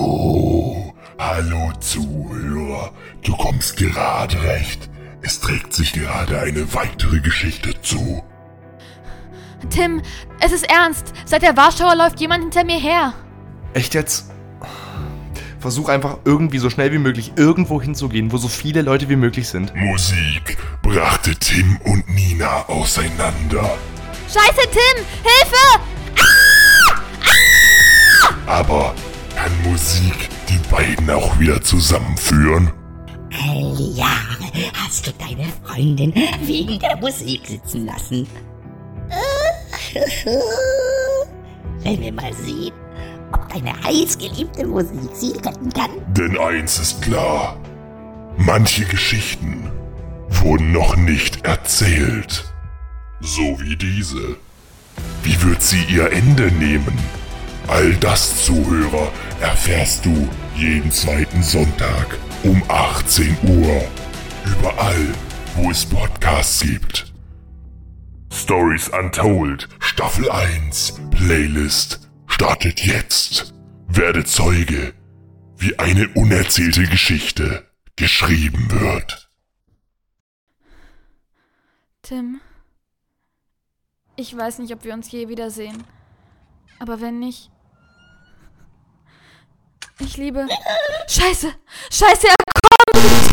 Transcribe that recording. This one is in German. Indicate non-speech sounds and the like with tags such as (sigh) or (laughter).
Oh, hallo Zuhörer. Du kommst gerade recht. Es trägt sich gerade eine weitere Geschichte zu. Tim, es ist ernst. Seit der Warschauer läuft jemand hinter mir her. Echt jetzt? Versuch einfach irgendwie so schnell wie möglich irgendwo hinzugehen, wo so viele Leute wie möglich sind. Musik brachte Tim und Nina auseinander. Scheiße, Tim! Hilfe! Aber kann Musik die beiden auch wieder zusammenführen? Ja, hast du deine Freundin wegen der Musik sitzen lassen? (laughs) Wenn wir mal sehen, ob deine heißgeliebte Musik sie retten kann. Denn eins ist klar. Manche Geschichten wurden noch nicht erzählt. So wie diese. Wie wird sie ihr Ende nehmen? All das, Zuhörer, erfährst du jeden zweiten Sonntag um 18 Uhr. Überall, wo es Podcasts gibt. Stories Untold, Staffel 1, Playlist, startet jetzt. Werde Zeuge, wie eine unerzählte Geschichte geschrieben wird. Tim. Ich weiß nicht, ob wir uns je wiedersehen. Aber wenn nicht. Ich liebe. Scheiße! Scheiße, er kommt!